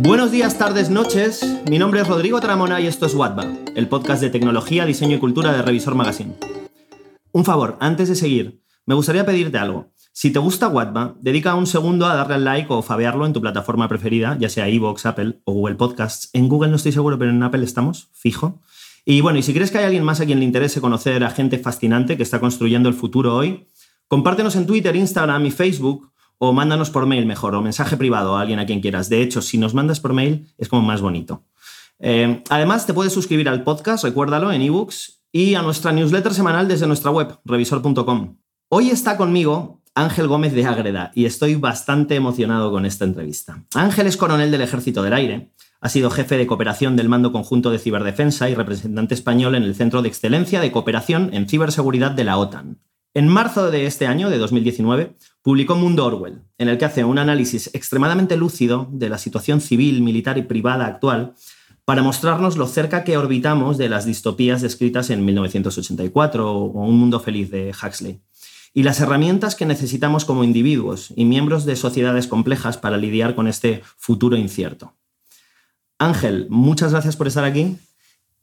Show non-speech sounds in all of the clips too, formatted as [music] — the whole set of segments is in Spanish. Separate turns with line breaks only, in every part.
Buenos días, tardes, noches. Mi nombre es Rodrigo Tramona y esto es Watba, el podcast de tecnología, diseño y cultura de Revisor Magazine. Un favor, antes de seguir, me gustaría pedirte algo. Si te gusta Watba, dedica un segundo a darle al like o fabearlo en tu plataforma preferida, ya sea iVoox, Apple o Google Podcasts. En Google no estoy seguro, pero en Apple estamos, fijo. Y bueno, y si crees que hay alguien más a quien le interese conocer a gente fascinante que está construyendo el futuro hoy, compártenos en Twitter, Instagram y Facebook o mándanos por mail mejor, o mensaje privado a alguien a quien quieras. De hecho, si nos mandas por mail es como más bonito. Eh, además, te puedes suscribir al podcast, recuérdalo, en ebooks y a nuestra newsletter semanal desde nuestra web, revisor.com. Hoy está conmigo Ángel Gómez de Ágreda y estoy bastante emocionado con esta entrevista. Ángel es coronel del Ejército del Aire, ha sido jefe de cooperación del Mando Conjunto de Ciberdefensa y representante español en el Centro de Excelencia de Cooperación en Ciberseguridad de la OTAN. En marzo de este año, de 2019, publicó Mundo Orwell, en el que hace un análisis extremadamente lúcido de la situación civil, militar y privada actual para mostrarnos lo cerca que orbitamos de las distopías descritas en 1984 o Un Mundo Feliz de Huxley, y las herramientas que necesitamos como individuos y miembros de sociedades complejas para lidiar con este futuro incierto. Ángel, muchas gracias por estar aquí.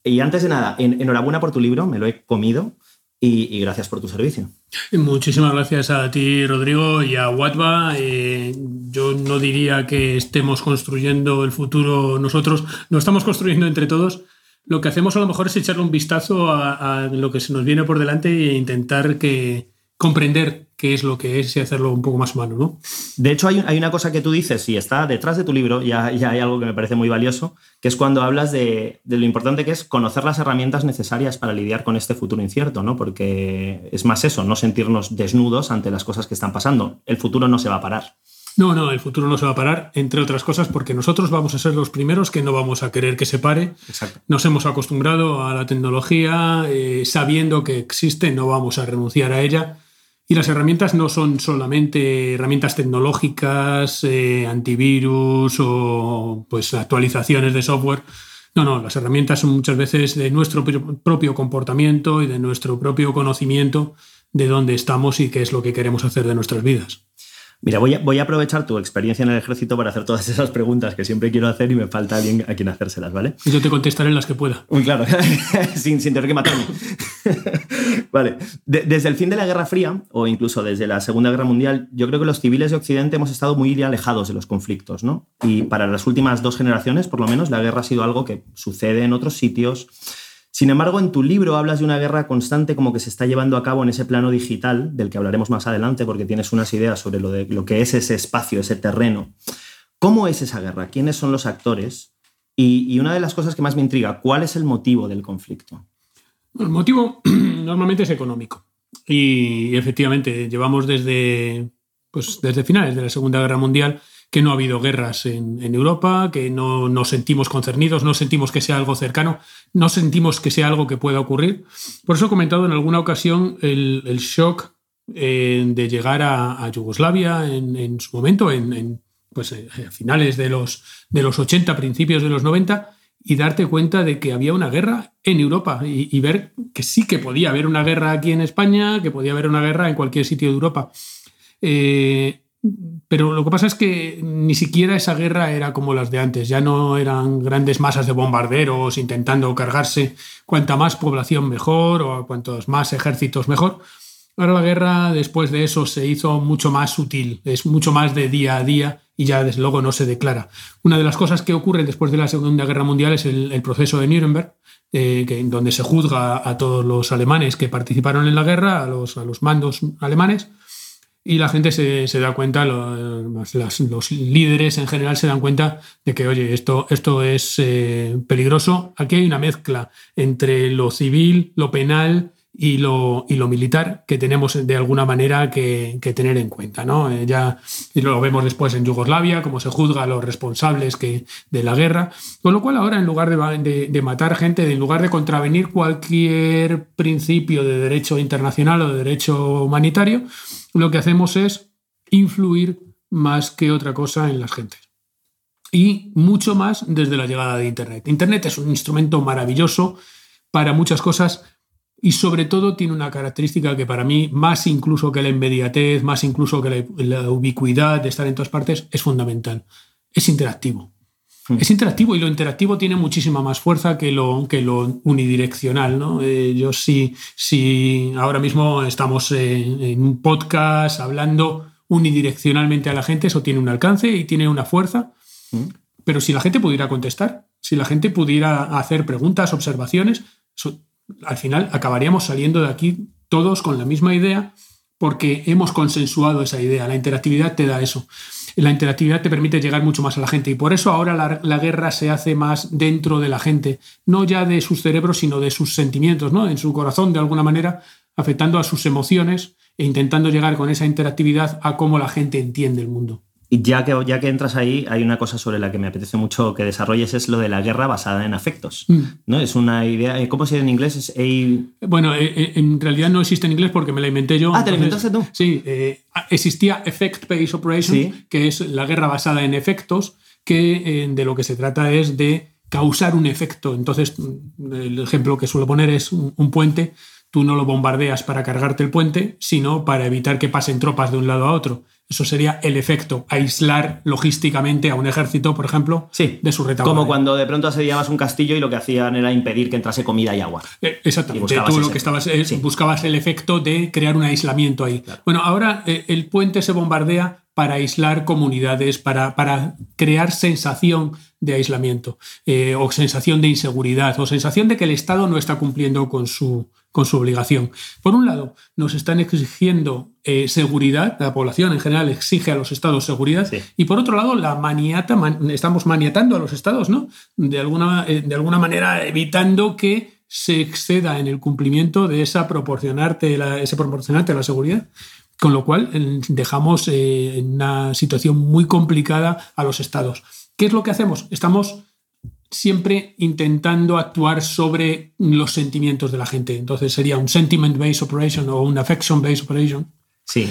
Y antes de nada, enhorabuena por tu libro, me lo he comido y, gracias por tu servicio.
Muchísimas gracias a ti, Rodrigo, y a Watba. Eh, yo no diría que estemos construyendo el futuro nosotros, lo estamos construyendo entre todos. Lo que hacemos a lo mejor es echarle un vistazo a lo que se nos viene por delante e intentar que, comprender qué es lo que es y hacerlo un poco más humano, ¿no?
De hecho, hay, una cosa que tú dices y está detrás de tu libro, ya, ya hay algo que me parece muy valioso, que es cuando hablas de, lo importante que es conocer las herramientas necesarias para lidiar con este futuro incierto, ¿no? Porque es más eso, no sentirnos desnudos ante las cosas que están pasando. El futuro no se va a parar.
No, no, el futuro no se va a parar, entre otras cosas, porque nosotros vamos a ser los primeros que no vamos a querer que se pare.
Exacto.
Nos hemos acostumbrado a la tecnología, eh, sabiendo que existe, no vamos a renunciar a ella y las herramientas no son solamente herramientas tecnológicas, eh, antivirus o pues actualizaciones de software. No, no, las herramientas son muchas veces de nuestro propio comportamiento y de nuestro propio conocimiento de dónde estamos y qué es lo que queremos hacer de nuestras vidas.
Mira, voy a, voy a, aprovechar tu experiencia en el ejército para hacer todas esas preguntas que siempre quiero hacer y me falta alguien a quien hacérselas, ¿vale?
Y yo te contestaré las que pueda.
Muy claro, [laughs] sin, sin, tener que matarme. [laughs] vale. desde el fin de la Guerra Fría, o incluso desde la Segunda Guerra Mundial, yo creo que los civiles de Occidente hemos estado muy alejados de los conflictos, ¿no? Y para las últimas dos generaciones, por lo menos, la guerra ha sido algo que sucede en otros sitios sin embargo, en tu libro hablas de una guerra constante como que se está llevando a cabo en ese plano digital, del que hablaremos más adelante porque tienes unas ideas sobre lo, de, lo que es ese espacio, ese terreno. ¿Cómo es esa guerra? ¿Quiénes son los actores? Y, una de las cosas que más me intriga, ¿cuál es el motivo del conflicto?
El motivo [clears throat] normalmente es económico. Y efectivamente, llevamos desde, pues, desde finales de la Segunda Guerra Mundial que no ha habido guerras en, Europa, que no nos sentimos concernidos, no sentimos que sea algo cercano, no sentimos que sea algo que pueda ocurrir. Por eso he comentado en alguna ocasión el, shock eh, de llegar a, Yugoslavia en, su momento, en, pues, eh, a finales de los, de los 80, principios de los 90, y darte cuenta de que había una guerra en Europa y, ver que sí que podía haber una guerra aquí en España, que podía haber una guerra en cualquier sitio de Europa. Eh, pero lo que pasa es que ni siquiera esa guerra era como las de antes, ya no eran grandes masas de bombarderos intentando cargarse cuanta más población mejor o cuantos más ejércitos mejor. Ahora la guerra después de eso se hizo mucho más sutil, es mucho más de día a día y ya desde luego no se declara. Una de las cosas que ocurre después de la Segunda Guerra Mundial es el, proceso de Nuremberg, eh, que, donde se juzga a todos los alemanes que participaron en la guerra, a los, a los mandos alemanes, y la gente se, se da cuenta, los, los, líderes en general se dan cuenta de que, oye, esto, esto es eh, peligroso. Aquí hay una mezcla entre lo civil, lo penal y lo, y lo militar que tenemos de alguna manera que, tener en cuenta. ¿no? Eh, ya y lo vemos después en Yugoslavia, cómo se juzga a los responsables que, de la guerra. Con lo cual ahora, en lugar de, de, matar gente, en lugar de contravenir cualquier principio de derecho internacional o de derecho humanitario, lo que hacemos es influir más que otra cosa en las gentes. Y mucho más desde la llegada de Internet. Internet es un instrumento maravilloso para muchas cosas, y sobre todo tiene una característica que para mí, más incluso que la inmediatez, más incluso que la, ubicuidad de estar en todas partes, es fundamental. Es interactivo. Hmm. Es interactivo y lo interactivo tiene muchísima más fuerza que lo, que lo unidireccional. ¿no? Eh, yo sí, sí, ahora mismo estamos en un podcast hablando unidireccionalmente a la gente, eso tiene un alcance y tiene una fuerza. Hmm. Pero si la gente pudiera contestar, si la gente pudiera hacer preguntas, observaciones, al final acabaríamos saliendo de aquí todos con la misma idea porque hemos consensuado esa idea. La interactividad te da eso. La interactividad te permite llegar mucho más a la gente y por eso ahora la, guerra se hace más dentro de la gente, no ya de sus cerebros, sino de sus sentimientos, ¿no? en su corazón de alguna manera, afectando a sus emociones e intentando llegar con esa interactividad a cómo la gente entiende el mundo.
Y ya que, ya que entras ahí, hay una cosa sobre la que me apetece mucho que desarrolles, es lo de la guerra basada en afectos. Mm. ¿no? Es una idea, eh, ¿cómo se dice en inglés? Es
Bueno, eh, eh, en realidad no existe en inglés porque me la inventé yo.
Ah, ¿te la inventaste tú?
Sí, existía Effect-Based Operation, que es la guerra basada en efectos, que de lo que se trata es de causar un efecto. Entonces, el ejemplo que suelo poner es un puente. Tú no lo bombardeas para cargarte el puente, sino para evitar que pasen tropas de un lado a otro. Eso sería el efecto, aislar logísticamente a un ejército, por ejemplo,
sí,
de su retaguardia.
Como cuando de pronto asediabas un castillo y lo que hacían era impedir que entrase comida y agua.
Eh, exactamente. Tú lo que estabas es, buscabas el efecto de crear un aislamiento ahí. Bueno, ahora eh, el puente se bombardea para aislar comunidades, para, para crear sensación de aislamiento, eh, o sensación de inseguridad, o sensación de que el Estado no está cumpliendo con su, con su obligación. Por un lado, nos están exigiendo eh, seguridad, la población en general exige a los estados seguridad, y por otro lado, la maniata, estamos maniatando a los estados, ¿no? De alguna, eh, de alguna manera evitando que se exceda en el cumplimiento de esa proporcionarte la, ese proporcionarte la seguridad. Con lo cual dejamos eh, en una situación muy complicada a los estados. ¿Qué es lo que hacemos? Estamos siempre intentando actuar sobre los sentimientos de la gente. Entonces sería un sentiment-based operation o un affection-based operation.
Sí.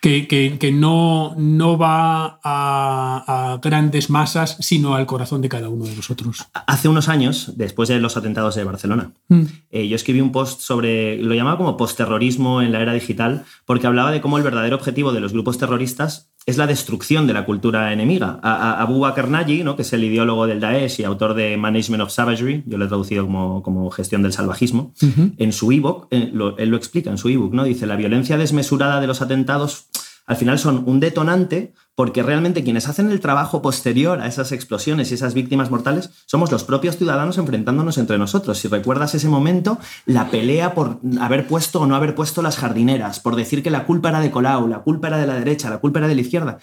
Que, que, no, no va a, grandes masas, sino al corazón de cada uno de nosotros.
Hace unos años, después de los atentados de Barcelona, mm. eh, yo escribí un post sobre, lo llamaba como postterrorismo en la era digital, porque hablaba de cómo el verdadero objetivo de los grupos terroristas es la destrucción de la cultura enemiga. Abu Bakr Naji, ¿no? que es el ideólogo del Daesh y autor de Management of Savagery, yo lo he traducido como, como gestión del salvajismo, en su ebook, eh, él lo explica en su ebook, ¿no? dice, la violencia desmesurada de los atentados al final son un detonante porque realmente quienes hacen el trabajo posterior a esas explosiones y esas víctimas mortales somos los propios ciudadanos enfrentándonos entre nosotros. Si recuerdas ese momento, la pelea por haber puesto o no haber puesto las jardineras, por decir que la culpa era de Colau, la culpa era de la derecha, la culpa era de la izquierda.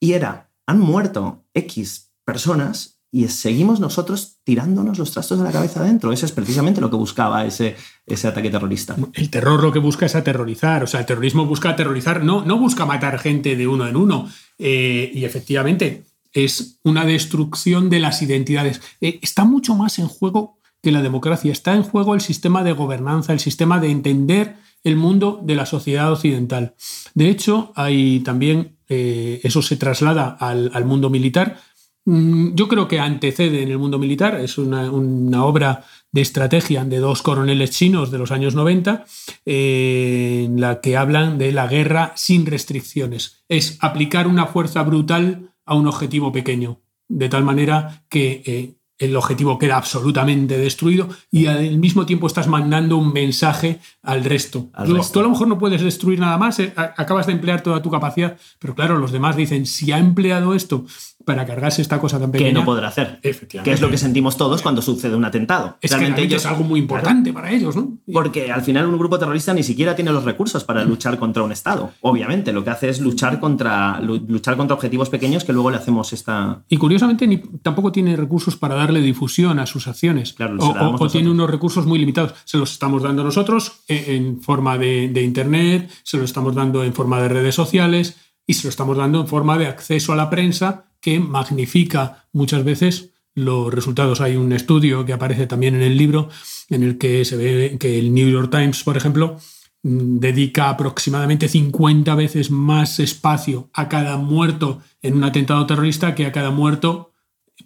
Y era, han muerto X personas y seguimos nosotros tirándonos los trastos de la cabeza adentro. Eso es precisamente lo que buscaba ese, ese ataque terrorista.
El terror lo que busca es aterrorizar, o sea, el terrorismo busca aterrorizar, no, no busca matar gente de uno en uno. Eh, y efectivamente es una destrucción de las identidades. Eh, está mucho más en juego que la democracia, está en juego el sistema de gobernanza, el sistema de entender el mundo de la sociedad occidental. De hecho, hay también, eh, eso se traslada al, al mundo militar, yo creo que antecede en el mundo militar, es una, obra de estrategia de dos coroneles chinos de los años 90, eh, en la que hablan de la guerra sin restricciones. Es aplicar una fuerza brutal a un objetivo pequeño, de tal manera que eh, el objetivo queda absolutamente destruido y al mismo tiempo estás mandando un mensaje al resto. tú, a lo mejor no puedes destruir nada más, eh, acabas de emplear toda tu capacidad, pero claro, los demás dicen, si ha empleado esto para cargarse esta cosa tan pequeña.
Que no podrá hacer.
Efectivamente.
Que es lo que sentimos todos cuando sucede un atentado.
Es Realmente es algo muy importante para ellos, ¿no?
Porque al final un grupo terrorista ni siquiera tiene los recursos para luchar contra un Estado. Obviamente, lo que hace es luchar contra, luchar contra objetivos pequeños que luego le hacemos esta.
Y curiosamente ni, tampoco tiene recursos para darle difusión a sus acciones.
Claro,
o, tiene unos recursos muy limitados. Se los estamos dando nosotros en, forma de, de Internet, se los estamos dando en forma de redes sociales y se lo estamos dando en forma de acceso a la prensa que magnifica muchas veces los resultados. Hay un estudio que aparece también en el libro en el que se ve que el New York Times, por ejemplo, mm, dedica aproximadamente 50 veces más espacio a cada muerto en un atentado terrorista que a cada muerto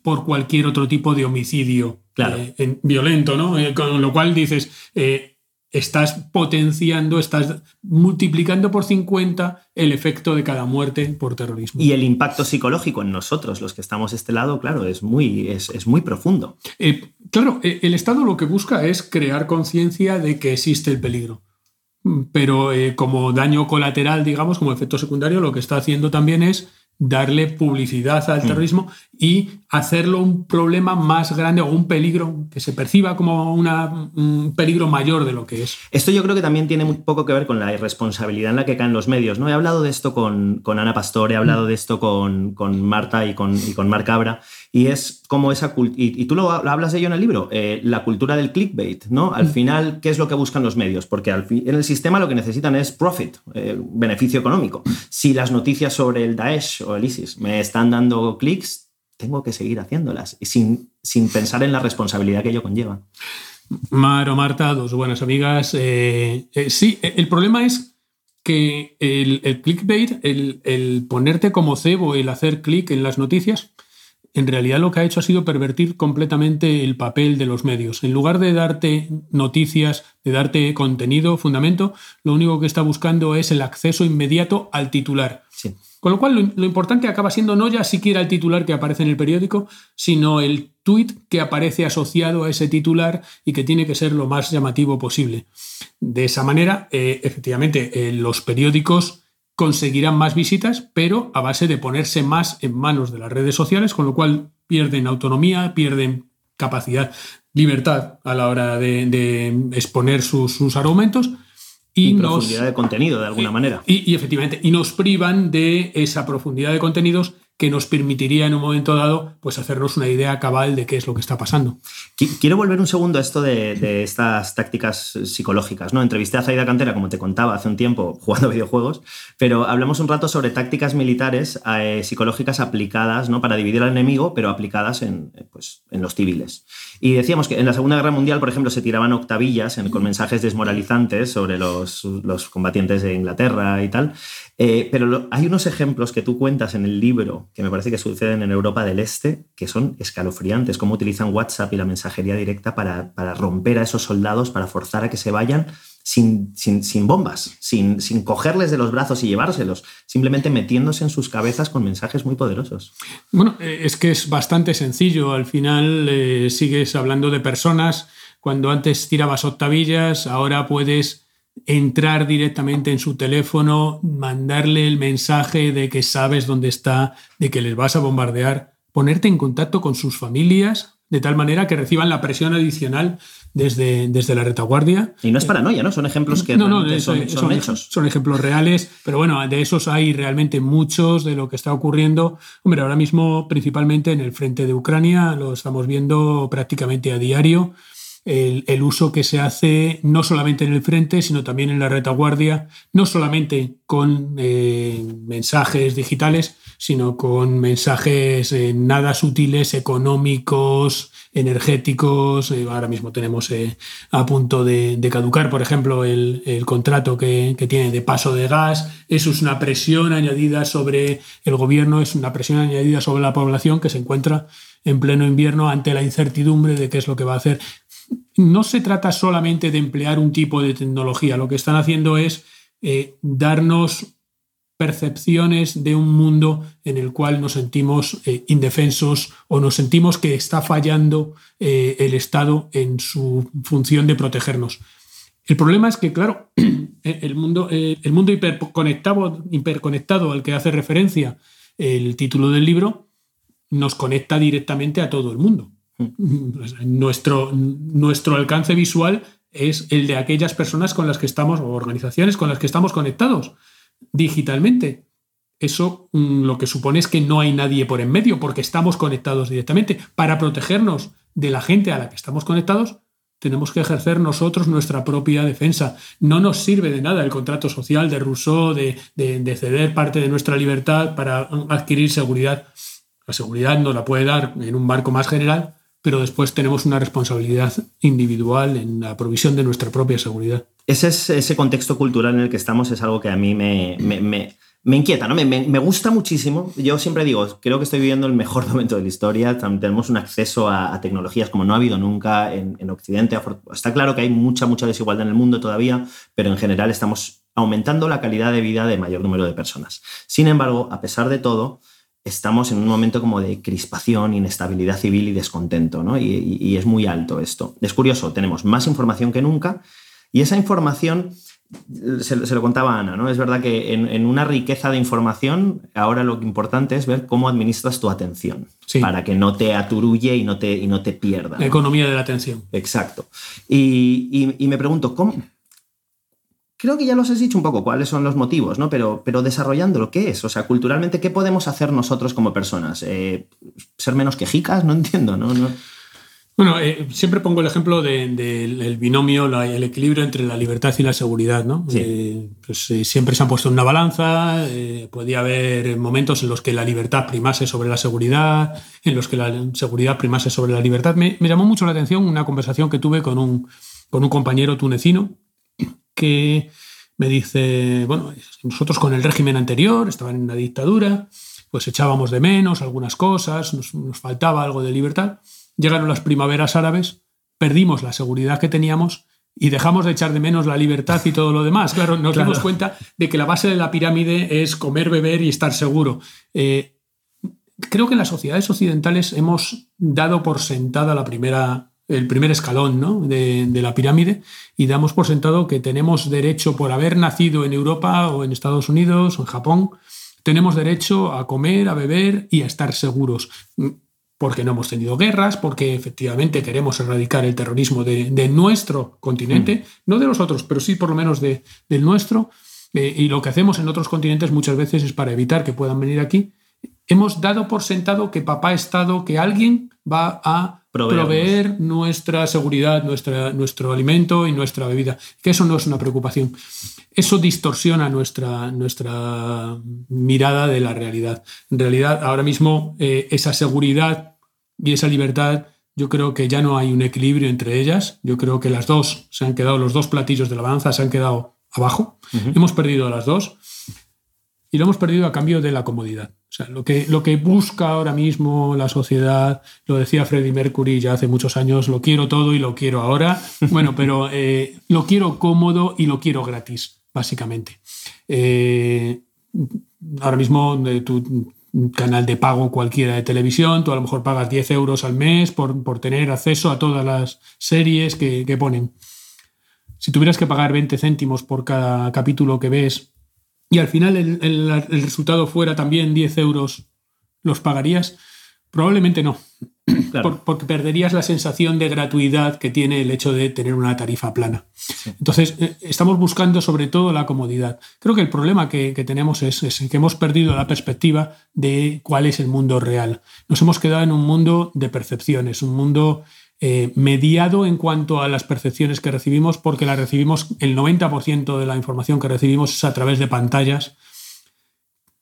por cualquier otro tipo de homicidio
claro.
Eh, violento, ¿no? Eh, con lo cual dices, eh, estás potenciando, estás multiplicando por 50 el efecto de cada muerte por terrorismo.
Y el impacto psicológico en nosotros, los que estamos de este lado, claro, es muy, es, muy profundo.
Eh, claro, eh, el Estado lo que busca es crear conciencia de que existe el peligro. Pero eh, como daño colateral, digamos, como efecto secundario, lo que está haciendo también es darle publicidad al mm. Y hacerlo un problema más grande o un peligro que se perciba como un peligro mayor de lo que es.
Esto yo creo que también tiene muy poco que ver con la irresponsabilidad en la que caen los medios. ¿no? He hablado de esto con, con Ana Pastor, he hablado de esto con, con Marta y con, y con Marc Cabra, y es como esa y, y tú lo, hablas de ello en el libro, eh, la cultura del clickbait, ¿no? Al mm. final, ¿qué es lo que buscan los medios? Porque al en el sistema lo que necesitan es profit, eh, beneficio económico. Si las noticias sobre el Daesh o el ISIS me están dando clics, tengo que seguir haciéndolas, sin, sin pensar en la responsabilidad que ello conlleva.
Mar o Marta, dos buenas amigas. Eh, sí, el problema es que el, clickbait, el, el, ponerte como cebo, el hacer clic en las noticias, en realidad lo que ha hecho ha sido pervertir completamente el papel de los medios. En lugar de darte noticias, de darte contenido, fundamento, lo único que está buscando es el acceso inmediato al titular. Con lo cual lo, importante acaba siendo no ya siquiera el titular que aparece en el periódico, sino el tweet que aparece asociado a ese titular y que tiene que ser lo más llamativo posible. De esa manera, eh, efectivamente, eh, los periódicos conseguirán más visitas, pero a base de ponerse más en manos de las redes sociales, con lo cual pierden autonomía, pierden capacidad, libertad a la hora de, exponer sus, argumentos.
Y, profundidad de contenido, de alguna manera.
y, efectivamente, y nos privan de esa profundidad de contenidos que nos permitiría en un momento dado pues hacernos una idea cabal de qué es lo que está pasando.
Quiero volver un segundo a esto de, estas tácticas psicológicas. ¿no? Entrevisté a Zaida Cantera, como te contaba hace un tiempo, [laughs] jugando videojuegos, pero hablamos un rato sobre tácticas militares eh, psicológicas aplicadas ¿no? para dividir al enemigo, pero aplicadas en, pues, en los civiles. Y decíamos que en la Segunda Guerra Mundial, por ejemplo, se tiraban octavillas con mensajes desmoralizantes sobre los, los combatientes de Inglaterra y tal. Eh, pero hay unos ejemplos que tú cuentas en el libro que me parece que suceden en Europa del Este que son escalofriantes, cómo utilizan WhatsApp y la mensajería directa para, romper a esos soldados, para forzar a que se vayan sin, sin, bombas, sin, sin, cogerles de los brazos y llevárselos, simplemente metiéndose en sus cabezas con mensajes muy poderosos.
Bueno, eh, es que es bastante sencillo. Al final eh, sigues hablando de personas. Cuando antes tirabas octavillas, ahora puedes entrar directamente en su teléfono, mandarle el mensaje de que sabes dónde está, de que les vas a bombardear, ponerte en contacto con sus familias, de tal manera que reciban la presión adicional desde, desde la retaguardia.
Y no es paranoia, ¿no? Son ejemplos que no, no, son, son, hechos.
Son ejemplos reales, pero bueno, de esos hay realmente muchos de lo que está ocurriendo. Hombre, ahora mismo principalmente en el frente de Ucrania lo estamos viendo prácticamente a diario el, uso que se hace no solamente en el frente, sino también en la retaguardia, no solamente con eh, mensajes digitales, sino con mensajes eh, nada sutiles, económicos, energéticos. Eh, ahora mismo tenemos a punto de, caducar, por ejemplo, el, contrato que, que, tiene de paso de gas. Eso es una presión añadida sobre el gobierno, es una presión añadida sobre la población que se encuentra en pleno invierno ante la incertidumbre de qué es lo que va a hacer no se trata solamente de emplear un tipo de tecnología, lo que están haciendo es eh, darnos percepciones de un mundo en el cual nos sentimos eh, indefensos o nos sentimos que está fallando eh, el Estado en su función de protegernos. El problema es que, claro, [clears throat] el mundo, el mundo hiperconectado, hiperconectado al que hace referencia el título del libro nos conecta directamente a todo el mundo. Nuestro, nuestro alcance visual es el de aquellas personas con las que estamos, o organizaciones con las que estamos conectados digitalmente. Eso mm, lo que supone es que no hay nadie por en medio, porque estamos conectados directamente. Para protegernos de la gente a la que estamos conectados, tenemos que ejercer nosotros nuestra propia defensa. No nos sirve de nada el contrato social de Rousseau de, de ceder parte de nuestra libertad para adquirir seguridad. La seguridad nos la puede dar en un marco más general, pero después tenemos una responsabilidad individual en la provisión de nuestra propia seguridad.
Ese, es, ese contexto cultural en el que estamos es algo que a mí me, me inquieta, ¿no? Me, gusta muchísimo. Yo siempre digo, creo que estoy viviendo el mejor [laughs] momento de la historia. Tenemos un acceso a, tecnologías como no ha habido nunca en, en, Occidente. Está claro que hay mucha, mucha desigualdad en el mundo todavía, pero en general estamos aumentando la calidad de vida de mayor número de personas. Sin embargo, a pesar de todo, estamos en un momento como de crispación, inestabilidad civil y descontento, ¿no? y, y es muy alto esto. Es curioso, tenemos más información que nunca y esa información se, lo contaba Ana, ¿no? Es verdad que en, una riqueza de información, ahora lo importante es ver cómo administras tu atención para que no te aturulle y no te, y no te pierda.
La economía de la atención.
Exacto. Y, me pregunto, ¿cómo? Creo que ya los has dicho un poco cuáles son los motivos, ¿no? Pero, pero desarrollándolo, ¿qué es? O sea, culturalmente, ¿qué podemos hacer nosotros como personas? Eh, ¿Ser menos quejicas? No [laughs] entiendo, ¿no? no
bueno, eh, siempre pongo el ejemplo del binomio, el equilibrio entre la libertad y la seguridad. ¿no? Eh, pues, eh, siempre se han puesto en una balanza, podía haber momentos en los que la libertad primase sobre la seguridad, en los que la seguridad primase sobre la libertad. Me, llamó mucho la atención una conversación que tuve con un, con un compañero tunecino que me dice, bueno, nosotros con el régimen anterior, estaban en una dictadura, pues echábamos de menos algunas cosas, nos faltaba algo de libertad llegaron las primaveras árabes, perdimos la seguridad que teníamos y dejamos de echar de menos la libertad y todo lo demás. Claro, nos damos cuenta de que la base de la pirámide es comer, beber y estar seguro. Eh, creo que en las sociedades occidentales hemos dado por sentada la primera, el primer escalón de, de, la pirámide y damos por sentado que tenemos derecho por haber nacido en Europa o en Estados Unidos o en Japón, tenemos derecho a comer, a beber y a estar seguros porque no hemos tenido guerras, porque efectivamente queremos erradicar el terrorismo de, nuestro continente, mm. no de los otros, pero sí por lo menos de, del nuestro. Eh, y lo que hacemos en otros continentes muchas veces es para evitar que puedan venir aquí. Hemos dado por sentado que papá Estado, que alguien va a proveer nuestra seguridad, nuestra, nuestro alimento y nuestra bebida. Que eso no es una preocupación. Eso distorsiona nuestra, nuestra mirada de la realidad. En realidad, ahora mismo, eh, esa seguridad y esa libertad, yo creo que ya no hay un equilibrio entre ellas. Yo creo que las dos se han quedado, los dos platillos de la balanza se han quedado abajo. Hemos perdido las dos y lo hemos perdido a cambio de la comodidad. O sea, lo que, lo que busca ahora mismo la sociedad, lo decía Freddie Mercury ya hace muchos años, lo quiero todo y lo quiero ahora. [laughs] Bueno, pero eh, lo quiero cómodo y lo quiero gratis, básicamente. Eh, ahora mismo de tu canal de pago cualquiera de televisión, tú a lo mejor pagas 10 euros al mes por, por tener acceso a todas las series que, que ponen. Si tuvieras que pagar 20 céntimos por cada capítulo que ves y al final el, resultado fuera también 10 euros, ¿los pagarías? Probablemente no. [clears throat] porque perderías la sensación de gratuidad que tiene el hecho de tener una tarifa plana. Entonces, eh, estamos buscando sobre todo la comodidad. Creo que el problema que, tenemos es, es, que hemos perdido la perspectiva de cuál es el mundo real. Nos hemos quedado en un mundo de percepciones, un mundo eh, mediado en cuanto a las percepciones que recibimos, porque la recibimos, el 90% de la información que recibimos es a través de pantallas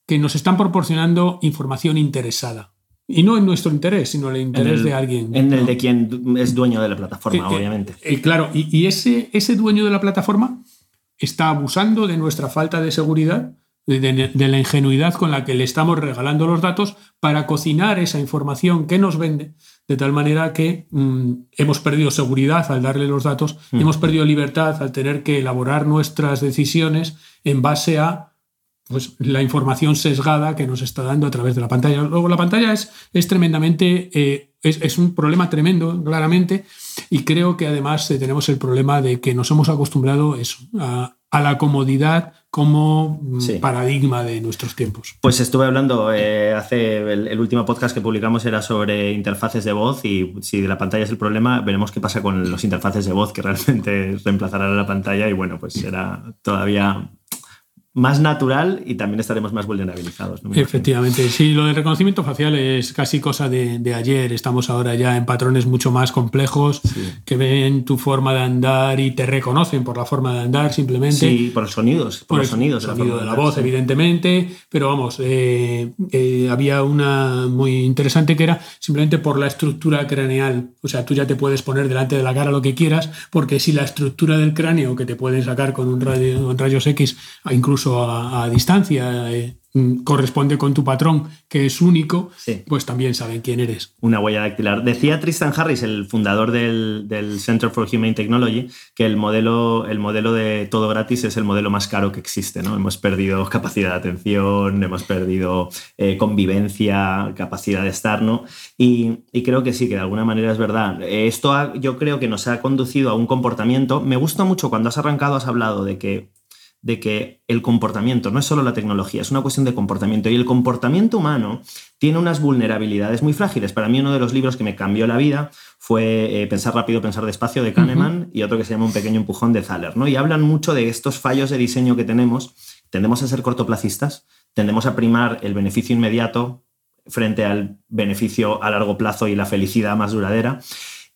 que nos están proporcionando información interesada. Y no en nuestro interés, sino en el interés de alguien.
En el de quien es dueño de la plataforma, eh, eh, obviamente.
claro, y, ese, ese dueño de la plataforma está abusando de nuestra falta de seguridad, de, la ingenuidad con la que le estamos regalando los datos para cocinar esa información que nos vende de tal manera que mm, hemos perdido seguridad al darle los datos, mm. hemos perdido libertad al tener que elaborar nuestras decisiones en base a pues, la información sesgada que nos está dando a través de la pantalla. Luego, la pantalla es, es tremendamente, eh, es, un problema tremendo, claramente, y creo que además eh, tenemos el problema de que nos hemos acostumbrado eso, a, a la comodidad como mm, paradigma de nuestros tiempos.
Pues estuve hablando eh, hace el, último podcast que publicamos era sobre interfaces de voz y si la pantalla es el problema, veremos qué pasa con los interfaces de voz que realmente [laughs] reemplazarán la pantalla y bueno, pues será todavía más natural y también estaremos más vulnerabilizados.
Efectivamente, sí, lo del reconocimiento facial es casi cosa de, ayer. Estamos ahora ya en patrones mucho más complejos que ven tu forma de andar y te reconocen por la forma de andar simplemente.
Sí, por los sonidos, por, los sonidos.
El sonido de la, voz, evidentemente, pero vamos, eh, eh, había una muy interesante que era simplemente por la estructura craneal. O sea, tú ya te puedes poner delante de la cara lo que quieras, porque si la estructura del cráneo que te pueden sacar con un radio, rayos X, incluso a, distancia, eh, Mm, corresponde con tu patrón, que es único, pues también saben quién eres.
Una huella dactilar. Decía Tristan Harris, el fundador del, Center for Humane Technology, que el modelo, el modelo de todo gratis es el modelo más caro que existe. ¿no? Hemos perdido capacidad de atención, hemos perdido eh, convivencia, capacidad de estar, ¿no? Y, creo que sí, que de alguna manera es verdad. Esto yo creo que nos ha conducido a un comportamiento. Me gusta mucho cuando has arrancado, has hablado de que de que el comportamiento no es solo la tecnología, es una cuestión de comportamiento. Y el comportamiento humano tiene unas vulnerabilidades muy frágiles. Para mí uno de los libros que me cambió la vida fue eh, Pensar rápido, pensar despacio de Kahneman y otro que se llama Un pequeño empujón de Thaler. ¿no? Y hablan mucho de estos fallos de diseño que tenemos. Tendemos a ser cortoplacistas, tendemos a primar el beneficio inmediato frente al beneficio a largo plazo y la felicidad más duradera.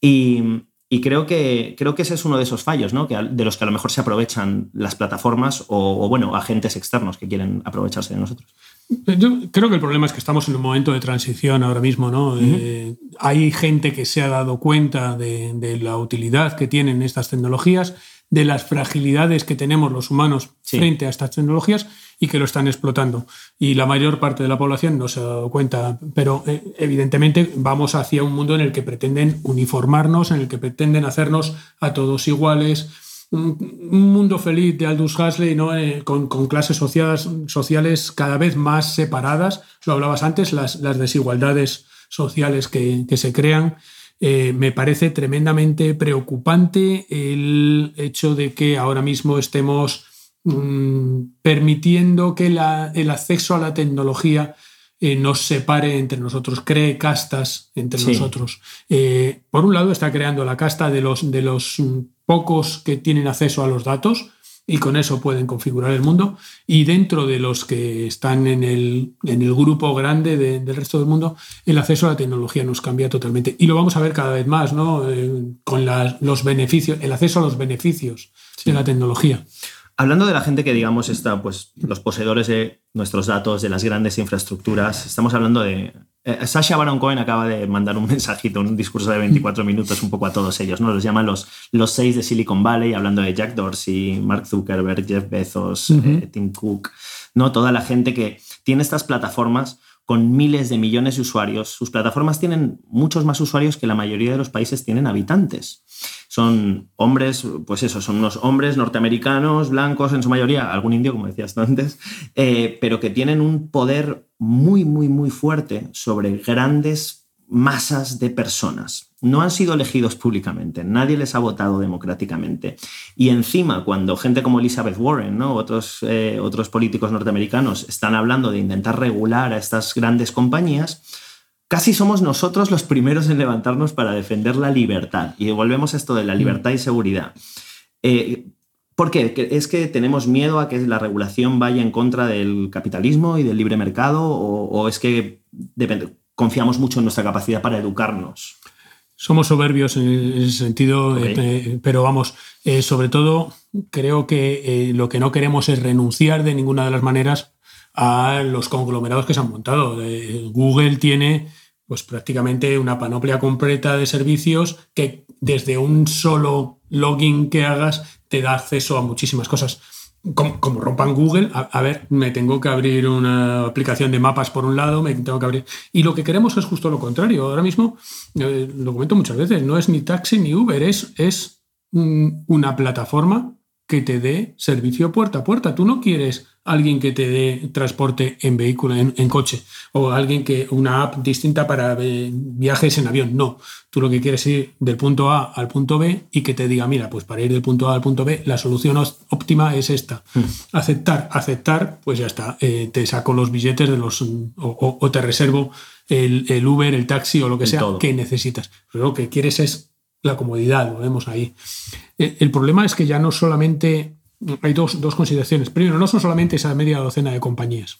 Y, y creo que, creo que ese es uno de esos fallos, ¿no? que, de los que a lo mejor se aprovechan las plataformas o, bueno, agentes externos que quieren aprovecharse de nosotros.
Yo creo que el problema es que estamos en un momento de transición ahora mismo. ¿no? Eh, hay gente que se ha dado cuenta de, de, la utilidad que tienen estas tecnologías, de las fragilidades que tenemos los humanos frente a estas tecnologías y que lo están explotando. Y la mayor parte de la población no se ha dado cuenta, pero eh, evidentemente vamos hacia un mundo en el que pretenden uniformarnos, en el que pretenden hacernos a todos iguales. Un, mundo feliz de Aldous Huxley, ¿no? Eh, con, clases sociales, sociales cada vez más separadas. Lo hablabas antes, las, las desigualdades sociales que, que se crean. Eh, me parece tremendamente preocupante el hecho de que ahora mismo estemos Mm, permitiendo que el acceso a la tecnología eh, nos separe entre nosotros, cree castas entre nosotros. Eh, por un lado está creando la casta de los, de los pocos que tienen acceso a los datos y con eso pueden configurar el mundo. Y dentro de los que están en el, en el grupo grande del resto del mundo, el acceso a la tecnología nos cambia totalmente. Y lo vamos a ver cada vez más, ¿no? Eh, con los beneficios, el acceso a los beneficios de la tecnología.
Hablando de la gente que, digamos, está, pues, los poseedores de nuestros datos, de las grandes infraestructuras, estamos hablando de. Eh, Sasha Baron Cohen acaba de mandar un [laughs] mensajito, un discurso de 24 minutos un poco a todos ellos, ¿no? Los llaman los, los seis de Silicon Valley, hablando de Jack Dorsey, Mark Zuckerberg, Jeff Bezos, eh, Tim Cook, ¿no? Toda la gente que tiene estas plataformas con miles de millones de usuarios. Sus plataformas tienen muchos más usuarios que la mayoría de los países tienen habitantes son hombres, pues eso, son unos hombres norteamericanos, blancos en su mayoría, algún indio, como decías antes, eh, pero que tienen un poder muy, muy, muy fuerte sobre grandes masas de personas. No han sido elegidos públicamente, nadie les ha votado democráticamente. Y encima, cuando gente como Elizabeth Warren, ¿no? otros, eh, otros políticos norteamericanos están hablando de intentar regular a estas grandes compañías, casi somos nosotros los primeros en levantarnos para defender la libertad. Y volvemos a esto de la mm. libertad y seguridad. Eh, ¿Por qué? ¿Es que tenemos miedo a que la regulación vaya en contra del capitalismo y del libre mercado? ¿O, es que confiamos mucho en nuestra capacidad para educarnos?
Somos soberbios en ese sentido, eh, eh, pero vamos, sobre todo creo que lo que no queremos es renunciar de ninguna de las maneras a los conglomerados que se han montado. Google tiene pues prácticamente una panoplia completa de servicios que desde un solo login que hagas te da acceso a muchísimas cosas. Como, rompan Google, a, ver, me tengo que abrir una aplicación de mapas por un lado, me tengo que abrir. Y lo que queremos es justo lo contrario. Ahora mismo, eh, lo comento muchas veces, no es ni taxi ni Uber, es, es una plataforma que te dé servicio puerta a puerta. Tú no quieres alguien que te dé transporte en vehículo, en, coche, o alguien que una app distinta para eh, viajes en avión. No, tú lo que quieres es ir del punto A al punto B y que te diga, mira, pues para ir del punto A al punto B, la solución óptima es esta. Hmm. Aceptar, aceptar, pues ya está. Eh, te saco los billetes de los o, te reservo el, Uber, el taxi o lo que sea que necesitas. Pero lo que quieres es la comodidad, lo vemos ahí. Eh, el problema es que ya no solamente hay dos, consideraciones. Primero, no son solamente esa media docena de compañías.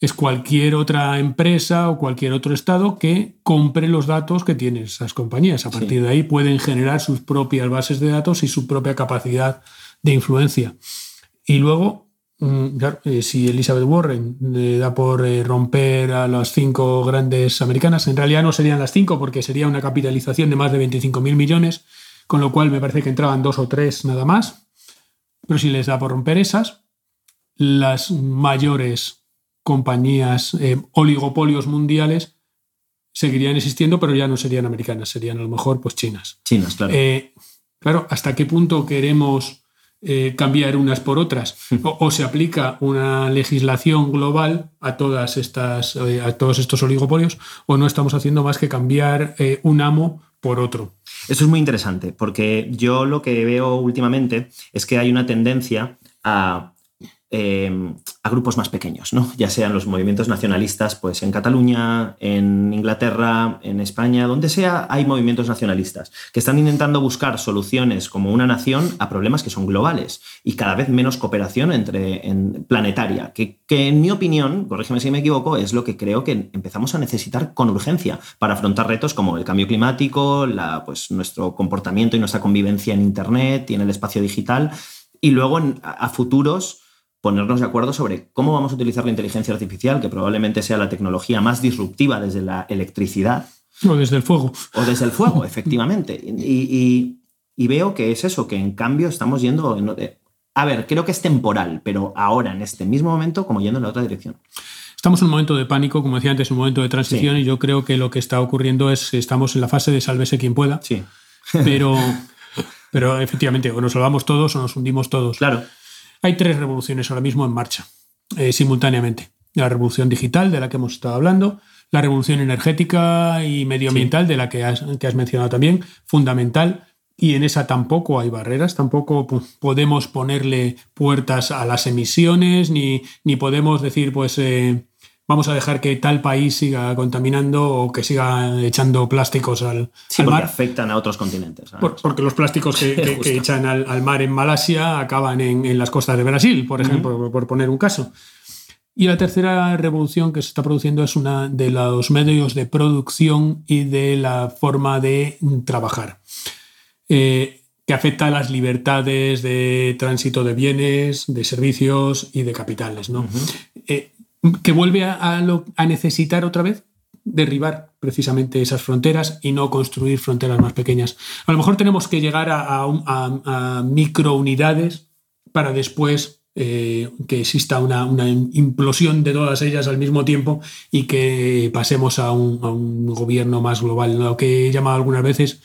Es cualquier otra empresa o cualquier otro estado que compre los datos que tienen esas compañías. A partir de ahí pueden generar sus propias bases de datos y su propia capacidad de influencia. Y luego, mm, eh, si Elizabeth Warren le da por eh, romper a las cinco grandes americanas, en realidad no serían las cinco porque sería una capitalización de más de 25.000 millones, con lo cual me parece que entraban dos o tres nada más pero si les da por romper esas, las mayores compañías, eh, oligopolios mundiales, seguirían existiendo, pero ya no serían americanas, serían a lo mejor pues chinas.
Chinas, claro.
Eh, claro, ¿hasta qué punto queremos eh, cambiar unas por otras? O, o se aplica una legislación global a todas estas, a todos estos oligopolios, o no estamos haciendo más que cambiar un amo por otro.
Eso es muy interesante, porque yo lo que veo últimamente es que hay una tendencia a, eh, a grupos más pequeños, ¿no? ya sean los movimientos nacionalistas, pues en Cataluña, en Inglaterra, en España, donde sea, hay movimientos nacionalistas que están intentando buscar soluciones como una nación a problemas que son globales y cada vez menos cooperación entre, en, planetaria, que, que en mi opinión, corrígeme si me equivoco, es lo que creo que empezamos a necesitar con urgencia para afrontar retos como el cambio climático, la, pues, nuestro comportamiento y nuestra convivencia en Internet y en el espacio digital, y luego a futuros ponernos de acuerdo sobre cómo vamos a utilizar la inteligencia artificial, que probablemente sea la tecnología más disruptiva desde la electricidad.
O desde el fuego.
O desde el fuego, efectivamente. Y, y, y, veo que es eso, que en cambio estamos yendo... En, a ver, creo que es temporal, pero ahora, en este mismo momento, como yendo en la otra dirección.
Estamos en un momento de pánico, como decía antes, un momento de transición, sí. y yo creo que lo que está ocurriendo es que estamos en la fase de sálvese quien pueda.
Sí.
pero, pero efectivamente, o nos salvamos todos o nos hundimos todos.
Claro.
Hay tres revoluciones ahora mismo en marcha, eh, simultáneamente. La revolución digital, de la que hemos estado hablando, la revolución energética y medioambiental, sí. de la que has, que has, mencionado también, fundamental. Y en esa tampoco hay barreras, tampoco podemos ponerle puertas a las emisiones, ni, ni podemos decir, pues, eh, vamos a dejar que tal país siga contaminando o que siga echando plásticos al,
sí,
al mar.
afectan a otros continentes.
Por, porque los plásticos que, [laughs] que, que echan al, al, mar en Malasia acaban en, en, las costas de Brasil, por ejemplo, uh -huh. por, por, poner un caso. Y la tercera revolución que se está produciendo es una de los medios de producción y de la forma de trabajar, eh, que afecta a las libertades de tránsito de bienes, de servicios y de capitales. ¿no? Uh -huh. eh, que vuelve a, a, lo, a, necesitar otra vez derribar precisamente esas fronteras y no construir fronteras más pequeñas. A lo mejor tenemos que llegar a, a microunidades para después eh, que exista una, una, implosión de todas ellas al mismo tiempo y que pasemos a un, a un gobierno más global, lo que he llamado algunas veces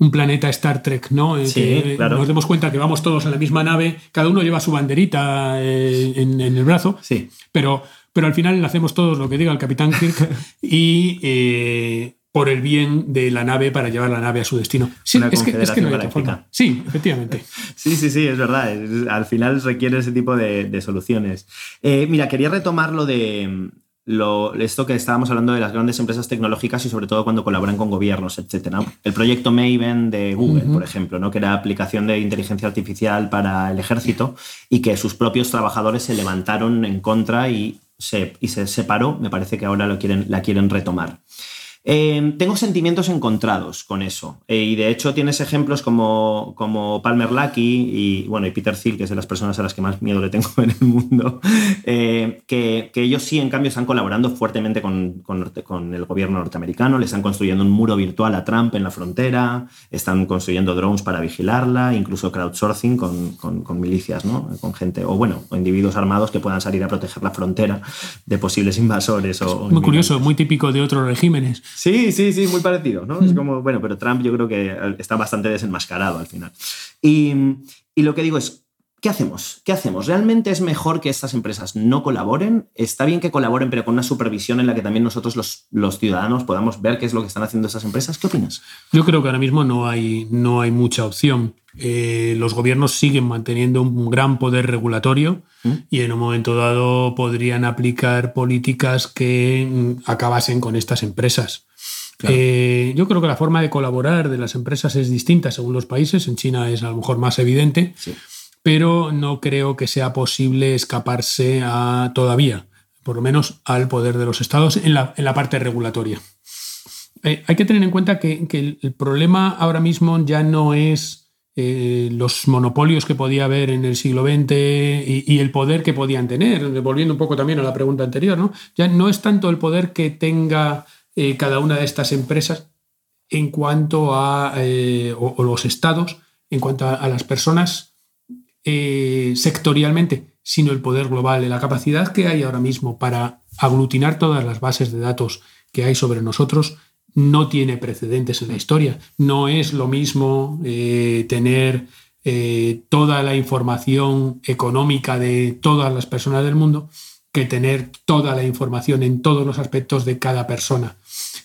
un planeta Star Trek, ¿no?
Sí, que claro.
Nos demos cuenta que vamos todos en la misma nave, cada uno lleva su banderita eh, en, en, el brazo,
sí.
pero, pero al final hacemos todos lo que diga el capitán Kirk [laughs] y eh, por el bien de la nave para llevar la nave a su destino.
Sí, es que, es que, no hay otra forma.
Sí, efectivamente. [laughs]
sí, sí, sí, es verdad. Al final requiere ese tipo de, de soluciones. Eh, mira, quería retomar lo de lo, esto que estábamos hablando de las grandes empresas tecnológicas y sobre todo cuando colaboran con gobiernos, etc. El proyecto Maven de Google, uh -huh. por ejemplo, ¿no? que era aplicación de inteligencia artificial para el ejército y que sus propios trabajadores se levantaron en contra y se, y se separó. Me parece que ahora lo quieren, la quieren retomar. Eh, tengo sentimientos encontrados con eso. Eh, y de hecho tienes ejemplos como, como Palmer Lucky y, bueno, y Peter Thiel, que es de las personas a las que más miedo le tengo [laughs] en el mundo, eh, que, que, ellos sí, en cambio, están colaborando fuertemente con, con, con, el gobierno norteamericano, le están construyendo un muro virtual a Trump en la frontera, están construyendo drones para vigilarla, incluso crowdsourcing con, con milicias, ¿no? Con gente, o bueno, o individuos armados que puedan salir a proteger la frontera de posibles invasores. O,
muy curioso, muy típico de otros regímenes.
Sí, sí, sí, muy parecido, ¿no? Es como, bueno, pero Trump yo creo que está bastante desenmascarado al final. Y, y, lo que digo es, ¿qué hacemos? ¿Qué hacemos? ¿Realmente es mejor que estas empresas no colaboren? Está bien que colaboren, pero con una supervisión en la que también nosotros los, los ciudadanos podamos ver qué es lo que están haciendo esas empresas. ¿Qué opinas?
Yo creo que ahora mismo no hay, no hay mucha opción. Eh, los gobiernos siguen manteniendo un gran poder regulatorio ¿Mm? y en un momento dado podrían aplicar políticas que mm, acabasen con estas empresas. Claro. Eh, yo creo que la forma de colaborar de las empresas es distinta según los países. En China es a lo mejor más evidente,
sí.
Pero no creo que sea posible escaparse todavía, por lo menos al poder de los estados en la, parte regulatoria. Eh, hay que tener en cuenta que, el, problema ahora mismo ya no es eh, los monopolios que podía haber en el siglo XX y, el poder que podían tener, volviendo un poco también a la pregunta anterior, ¿no? Ya no es tanto el poder que tenga eh, cada una de estas empresas en cuanto a, o, los estados, en cuanto a las personas eh, sectorialmente, sino el poder global, la capacidad que hay ahora mismo para aglutinar todas las bases de datos que hay sobre nosotros no tiene precedentes en la historia. No es lo mismo eh, tener eh, toda la información económica de todas las personas del mundo que tener toda la información en todos los aspectos de cada persona.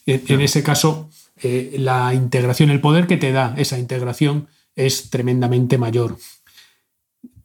En, ese caso, eh, la integración, el poder que te da esa integración es tremendamente mayor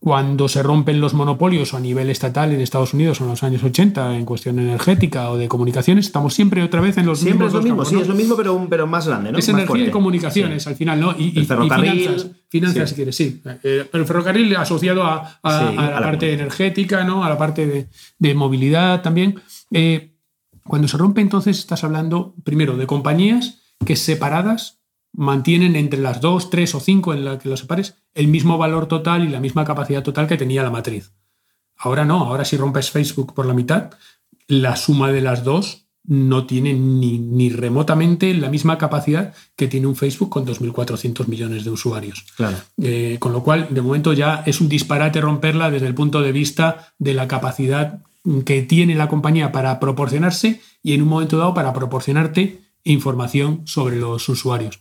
cuando se rompen los monopolios a nivel estatal en Estados Unidos en los años 80 en cuestión energética o de comunicaciones, estamos siempre otra vez en los
siempre
mismos.
es lo mismo, sí, es lo mismo, pero, pero más grande, ¿no?
Es energía y comunicaciones al final, ¿no? Y,
el ferrocarril,
finanzas, finanzas si quieres, sí. Eh, el ferrocarril asociado a, la, parte energética, ¿no? A la parte de, movilidad también. Eh, cuando se rompe, entonces estás hablando primero de compañías que separadas mantienen entre las dos, tres o cinco en la que los separes el mismo valor total y la misma capacidad total que tenía la matriz. Ahora no, ahora si rompes Facebook por la mitad, la suma de las dos no tiene ni, remotamente la misma capacidad que tiene un Facebook con 2.400 millones de usuarios.
Claro.
Eh, con lo cual, de momento ya es un disparate romperla desde el punto de vista de la capacidad que tiene la compañía para proporcionarse y en un momento dado para proporcionarte información sobre los usuarios.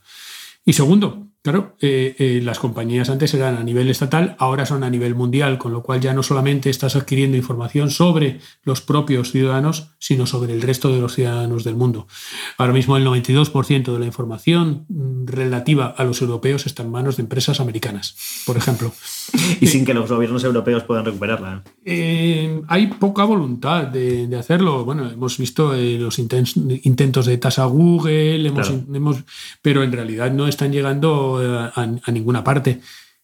Y segundo, Claro, eh, eh, las compañías antes eran a nivel estatal, ahora son a nivel mundial, con lo cual ya no solamente estás adquiriendo información sobre los propios ciudadanos, sino sobre el resto de los ciudadanos del mundo. Ahora mismo el 92% de la información mm, relativa a los europeos está en manos de empresas americanas, por ejemplo. [laughs]
y sin que los gobiernos europeos puedan recuperarla.
Eh, hay poca voluntad de, hacerlo. Bueno, hemos visto los intentos de tasa Google, hemos, pero en realidad no están llegando a, ninguna parte.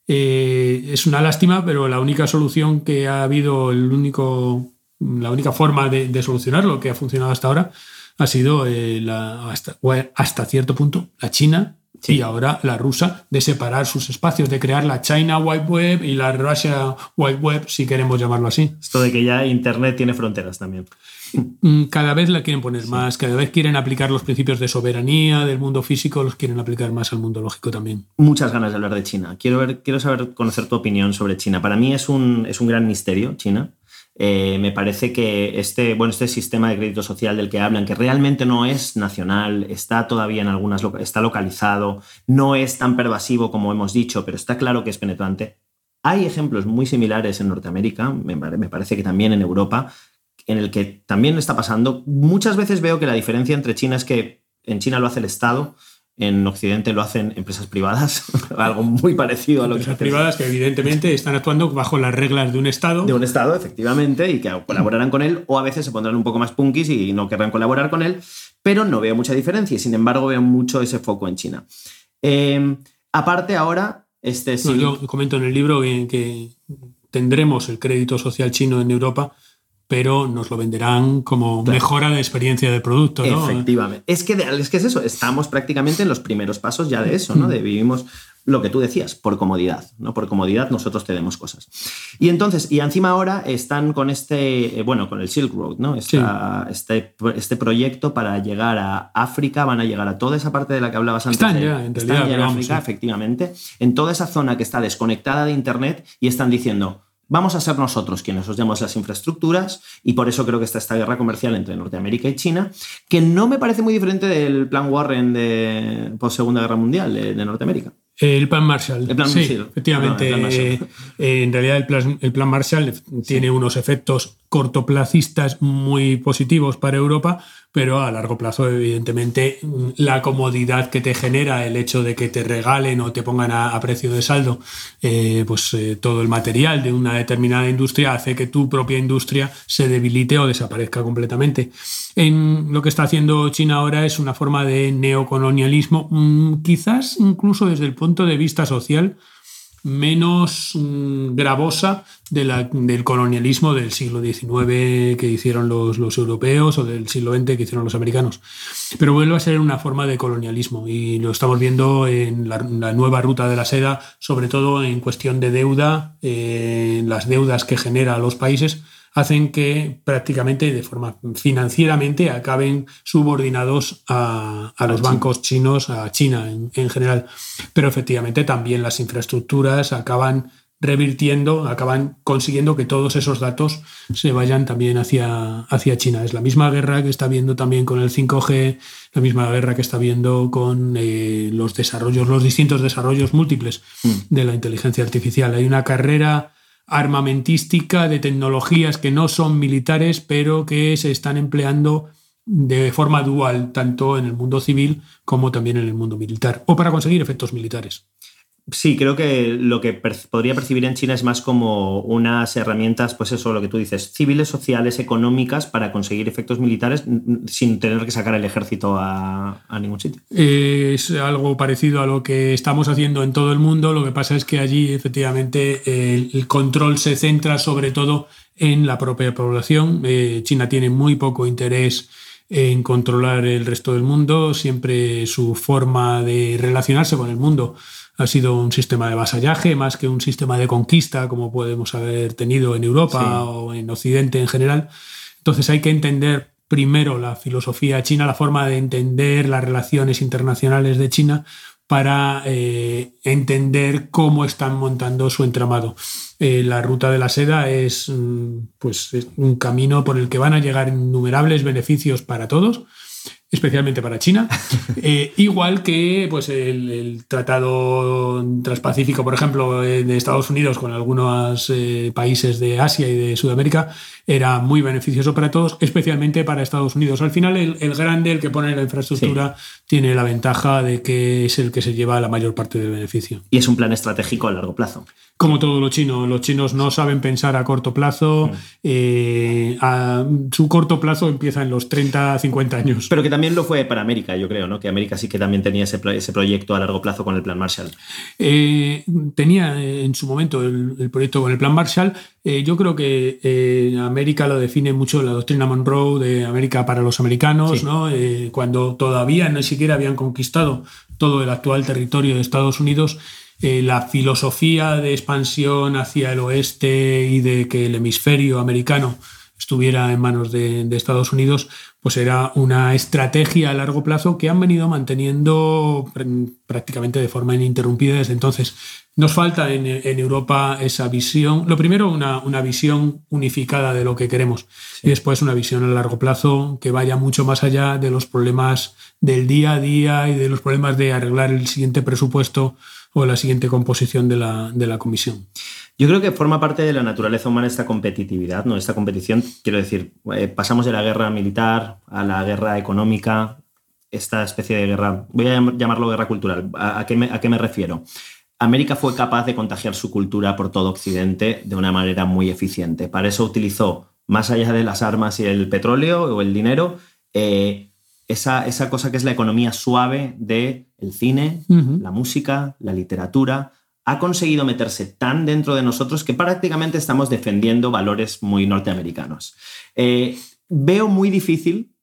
Eh, es una lástima, pero la única solución que ha habido, el único, la única forma de, solucionarlo que ha funcionado hasta ahora ha sido eh, la, hasta, hasta, cierto punto la China y ahora la rusa de separar sus espacios, de crear la China White Web y la Russia White Web, si queremos llamarlo así.
Esto de que ya Internet tiene fronteras también.
Mm, cada vez la quieren poner más, cada vez quieren aplicar los principios de soberanía del mundo físico, los quieren aplicar más al mundo lógico también.
Muchas ganas de hablar de China. Quiero, ver, quiero saber, conocer tu opinión sobre China. Para mí es un, es un gran misterio, China. Eh, me parece que este, bueno, este sistema de crédito social del que hablan, que realmente no es nacional, está todavía en algunas, está localizado, no es tan pervasivo como hemos dicho, pero está claro que es penetrante. Hay ejemplos muy similares en Norteamérica, me parece que también en Europa, en el que también está pasando. Muchas veces veo que la diferencia entre China es que en China lo hace el Estado, en Occidente lo hacen empresas privadas, [laughs] algo muy parecido a lo
empresas que privadas que evidentemente están actuando bajo las reglas de un Estado.
De un Estado, efectivamente, y que colaborarán con él, o a veces se pondrán un poco más punkis y no querrán colaborar con él, pero no veo mucha diferencia y sin embargo veo mucho ese foco en China. Em, aparte ahora, este
sí... yo comento en el libro que tendremos el crédito social chino en Europa pero nos lo venderán como mejora de experiencia de producto. ¿no?
Efectivamente. Es que, es que es eso, estamos prácticamente en los primeros pasos ya de eso, ¿no? De vivimos lo que tú decías, por comodidad, ¿no? Por comodidad nosotros tenemos cosas. Y entonces, y encima ahora están con este, eh, bueno, con el Silk Road, ¿no? este, este proyecto para llegar a África, van a llegar a toda esa parte de la que hablabas antes.
Están ya, en, están ya
en África, efectivamente, en toda esa zona que está desconectada de Internet y están diciendo, Vamos a ser nosotros quienes os demos las infraestructuras y por eso creo que está esta guerra comercial entre Norteamérica y China, que no me parece muy diferente del plan Warren de post Segunda Guerra Mundial de, Norteamérica.
El plan Marshall. El plan, sí, efectivamente. Eh, en realidad el plan, Marshall tiene unos efectos cortoplacistas muy positivos para Europa, pero a largo plazo, evidentemente, la comodidad que te genera el hecho de que te regalen o te pongan a, precio de saldo eh, pues, eh, todo el material de una determinada industria hace que tu propia industria se debilite o desaparezca completamente. En lo que está haciendo China ahora es una forma de neocolonialismo, mm, quizás incluso desde el punto de vista social, menos mm, gravosa del colonialismo del siglo XIX que hicieron los, europeos o del siglo XX que hicieron los americanos. Pero vuelve a ser una forma de colonialismo y lo estamos viendo en la, nueva ruta de la seda, sobre todo en cuestión de deuda, eh, las deudas que genera los países hacen que prácticamente de forma financieramente acaben subordinados a, los bancos chinos, a China en, general. Pero efectivamente también las infraestructuras acaban revirtiendo, acaban consiguiendo que todos esos datos se vayan también hacia, hacia China. Es la misma guerra que está viendo también con el 5G, la misma guerra que está viendo con eh, los desarrollos, los distintos desarrollos múltiples mm. de la inteligencia artificial. Hay una carrera armamentística de tecnologías que no son militares, pero que se están empleando de forma dual, tanto en el mundo civil como también en el mundo militar, o para conseguir efectos militares.
Sí, creo que lo que podría percibir en China es más como unas herramientas, pues eso, lo que tú dices, civiles, sociales, económicas, para conseguir efectos militares sin tener que sacar el ejército a, ningún sitio.
Es algo parecido a lo que estamos haciendo en todo el mundo, lo que pasa es que allí efectivamente el, control se centra sobre todo en la propia población. Eh, China tiene muy poco interés en controlar el resto del mundo, siempre su forma de relacionarse con el mundo ha sido un sistema de vasallaje más que un sistema de conquista como podemos haber tenido en Europa o en Occidente en general. Entonces hay que entender primero la filosofía china, la forma de entender las relaciones internacionales de China para eh, entender cómo están montando su entramado. Eh, la ruta de la seda es, mm, pues, es un camino por el que van a llegar innumerables beneficios para todos especialmente para China. [laughs] Eh, igual que pues, el, Tratado Transpacífico, por ejemplo, de Estados Unidos con algunos eh, países de Asia y de Sudamérica, era muy beneficioso para todos, especialmente para Estados Unidos. Al final, el, grande, el que pone la infraestructura, tiene la ventaja de que es el que se lleva la mayor parte del beneficio.
Y es un plan estratégico a largo plazo.
Como todo lo chino, los chinos no saben pensar a corto plazo. Mm. Eh, su corto plazo empieza en los 30, 50 años.
Pero que también lo fue para América, yo creo, ¿no? Que América sí que también tenía ese, ese proyecto a largo plazo con el Plan Marshall.
Eh, tenía en su momento el, proyecto con el Plan Marshall. Eh, yo creo que América lo define mucho la doctrina Monroe de América para los americanos, ¿no? cuando todavía ni siquiera habían conquistado todo el actual territorio de Estados Unidos eh, la filosofía de expansión hacia el oeste y de que el hemisferio americano estuviera en manos de, Estados Unidos, pues era una estrategia a largo plazo que han venido manteniendo prácticamente de forma ininterrumpida desde entonces. Nos falta en, Europa esa visión, lo primero una, una, visión unificada de lo que queremos y después una visión a largo plazo que vaya mucho más allá de los problemas del día a día y de los problemas de arreglar el siguiente presupuesto o la siguiente composición de la, comisión.
Yo creo que forma parte de la naturaleza humana esta competitividad, ¿no? Esta competición, quiero decir, eh, pasamos de la guerra militar a la guerra económica, esta especie de guerra, voy a llamarlo guerra cultural. ¿A, qué, me, a qué me refiero? América fue capaz de contagiar su cultura por todo Occidente de una manera muy eficiente. Para eso utilizó, más allá de las armas y el petróleo o el dinero, eh, esa, cosa que es la economía suave del el cine, la música, la literatura, ha conseguido meterse tan dentro de nosotros que prácticamente estamos defendiendo valores muy norteamericanos. Eh, veo muy difícil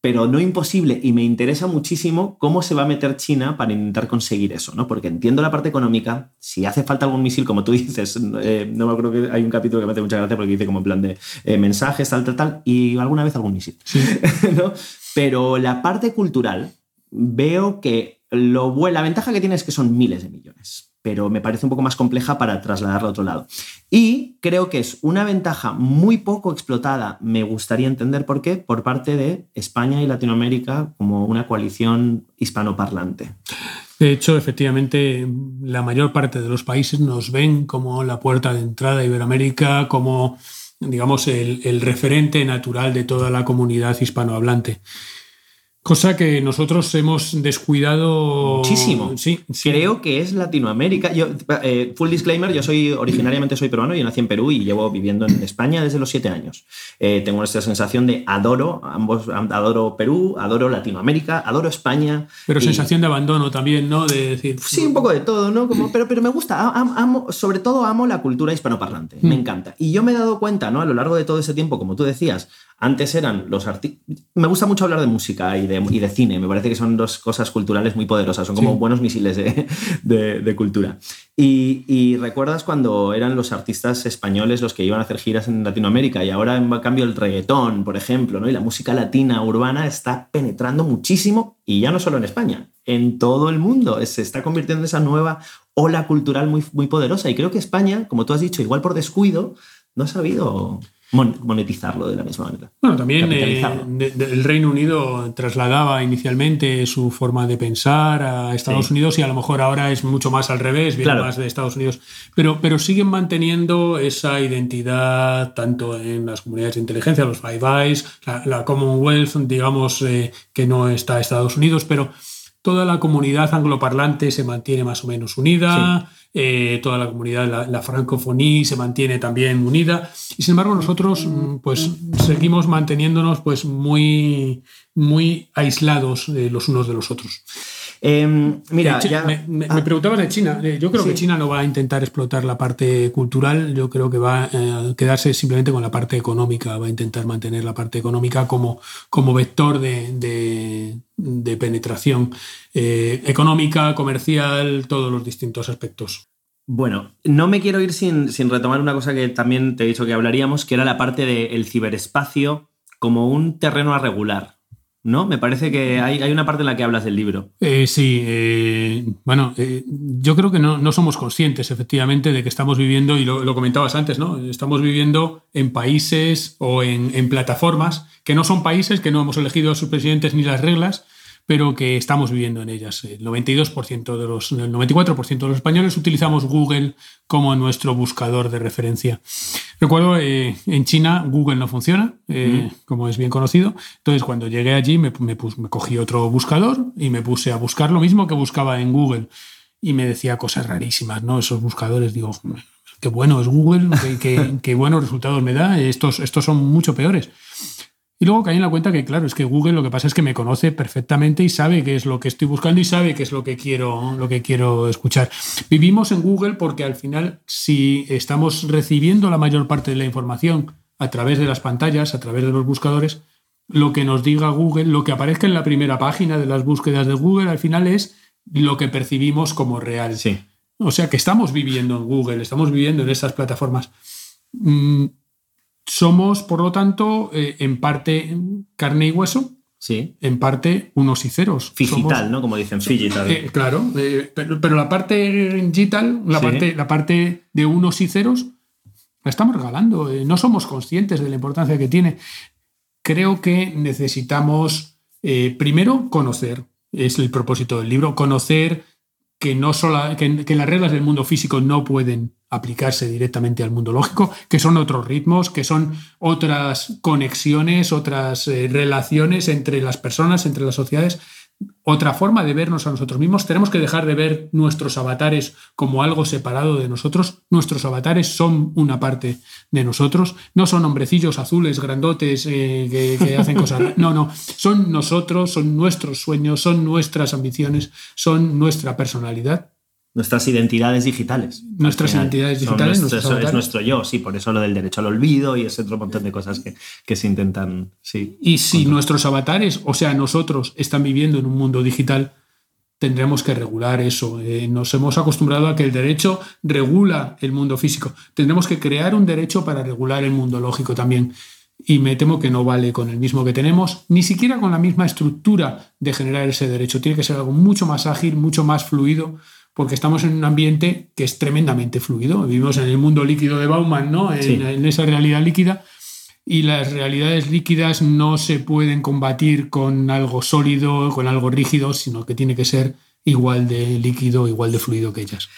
pero no imposible y me interesa muchísimo cómo se va a meter China para intentar conseguir eso, ¿no? Porque entiendo la parte económica, si hace falta algún misil, como tú [laughs] dices, eh, no me acuerdo que hay un capítulo que me hace mucha gracia porque dice como en plan de eh, mensajes, tal, tal, tal, y alguna vez algún misil, [laughs] ¿no? Pero la parte cultural, veo que lo, la ventaja que tiene es que son miles de millones pero me parece un poco más compleja para trasladarla a otro lado. Y creo que es una ventaja muy poco explotada, me gustaría entender por qué, por parte de España y Latinoamérica como una coalición hispanoparlante.
De hecho, efectivamente, la mayor parte de los países nos ven como la puerta de entrada a Iberoamérica, como, digamos, el, el referente natural de toda la comunidad hispanohablante. Cosa que nosotros hemos descuidado
muchísimo.
Sí,
creo que es Latinoamérica. Yo, eh, full disclaimer, yo soy originariamente soy peruano, y nací en Perú y llevo viviendo en España desde los siete años. Eh, tengo esta sensación de adoro ambos, adoro Perú, adoro Latinoamérica, adoro España.
Pero sensación de abandono también, ¿no? De decir.
Sí, un poco de todo, ¿no? Como, [clears throat] pero, pero me gusta, amo, sobre todo amo la cultura hispanoparlante, me mm. encanta. Y yo me he dado cuenta, ¿no? A lo largo de todo ese tiempo, como tú decías, Antes eran los artistas... Me gusta mucho hablar de música y de, y de, cine, me parece que son dos cosas culturales muy poderosas, son como
Sí.
buenos misiles de, de- de cultura. Y, y recuerdas cuando eran los artistas españoles los que iban a hacer giras en Latinoamérica y ahora en cambio el reggaetón, por ejemplo, ¿no? y la música latina urbana está penetrando muchísimo y ya no solo en España, en todo el mundo. Se está convirtiendo en esa nueva ola cultural muy, muy poderosa y creo que España, como tú has dicho, igual por descuido, no ha sabido monetizarlo de la misma manera.
Bueno, también eh,
Capitalizarlo.
de- de- el Reino Unido trasladaba inicialmente su forma de pensar a Estados
Sí.
Unidos y a lo mejor ahora es mucho más al revés, viene
Claro.
más de Estados Unidos. Pero, pero siguen manteniendo esa identidad tanto en las comunidades de inteligencia, los Five Eyes, la, la Commonwealth, digamos eh, que no está Estados Unidos, pero toda la comunidad angloparlante se mantiene más o menos unida. Eh, toda la comunidad, la, la francofonía se mantiene también unida. Y sin embargo, nosotros mm, pues seguimos manteniéndonos pues muy, muy aislados eh, los unos de los otros.
Em, mira,
Eh,
ya...
me, me-
Ah,
me preguntabas de China. Eh, Yo creo
Sí.
que China no va a intentar explotar la parte cultural. Yo creo que va eh, a quedarse simplemente con la parte económica. Va a intentar mantener la parte económica como, como vector de, de- de penetración eh, económica, comercial, todos los distintos aspectos.
Bueno, no me quiero ir sin, sin retomar una cosa que también te he dicho que hablaríamos, que era la parte del ciberespacio como un terreno a regular. ¿No? Me parece que hay, hay una parte en la que hablas del libro.
Eh, sí, eh, bueno, eh, yo creo que no, no somos conscientes efectivamente de que estamos viviendo, y lo, lo comentabas antes, ¿no? Estamos viviendo en países o en, en plataformas que no son países, que no hemos elegido a sus presidentes ni las reglas, pero que estamos viviendo en ellas. El 92% de los, el 94% de los españoles utilizamos Google como nuestro buscador de referencia. Recuerdo, eh, en China Google no funciona, eh, como es bien conocido. Entonces, cuando llegué allí, me, me pus- me cogí otro buscador y me puse a buscar lo mismo que buscaba en Google. Y me decía cosas rarísimas, ¿no? Esos buscadores, digo, qué bueno es Google, qué, qué- qué buenos resultados me da, estos, estos son mucho peores. Y luego caí en la cuenta que, claro, es que Google lo que pasa es que me conoce perfectamente y sabe qué es lo que estoy buscando y sabe qué es lo que quiero, lo que quiero escuchar. Vivimos en Google porque al final, si estamos recibiendo la mayor parte de la información a través de las pantallas, a través de los buscadores, lo que nos diga Google, lo que aparezca en la primera página de las búsquedas de Google, al final es lo que percibimos como real.
Sí.
O sea que estamos viviendo en Google, estamos viviendo en esas plataformas. Mm, somos, por lo tanto, eh, en parte carne y hueso,
Sí.
en parte unos y ceros.
Figital,
Somos-
¿no? Como dicen, figital.
eh, claro, eh, pero, pero la parte digital, la,
Sí.
parte, la parte de unos y ceros, la estamos regalando. eh, no somos conscientes de la importancia que tiene. Creo que necesitamos, primero, conocer. Es el propósito del libro, conocer que, no sola- que, las reglas del mundo físico no pueden aplicarse directamente al mundo lógico, que son otros ritmos, que son otras conexiones, otras eh, relaciones entre las personas, entre las sociedades, otra forma de vernos a nosotros mismos. Tenemos que dejar de ver nuestros avatares como algo separado de nosotros. Nuestros avatares son una parte de nosotros. No son hombrecillos azules, grandotes, eh, que, que [laughs] hacen cosas. No, no. Son nosotros, son nuestros sueños, son nuestras ambiciones, son nuestra personalidad.
Nuestras identidades digitales.
Nuestras identidades digitales,
nuestro- eso es nuestro yo, sí, por eso lo del derecho al olvido y ese otro montón de cosas que, que se intentan. Sí.
Y si nuestros avatares, o sea, nosotros, están viviendo en un mundo digital, tendremos que regular eso. Eh, nos hemos acostumbrado a que el derecho regula el mundo físico. Tendremos que crear un derecho para regular el mundo lógico también. Y me temo que no vale con el mismo que tenemos, ni siquiera con la misma estructura de generar ese derecho. Tiene que ser algo mucho más ágil, mucho más fluido, porque estamos en un ambiente que es tremendamente fluido. Vivimos en el mundo líquido de Bauman, ¿no? En,
Sí.
en esa realidad líquida y las realidades líquidas no se pueden combatir con algo sólido, con algo rígido, sino que tiene que ser igual de líquido, igual de fluido que ellas.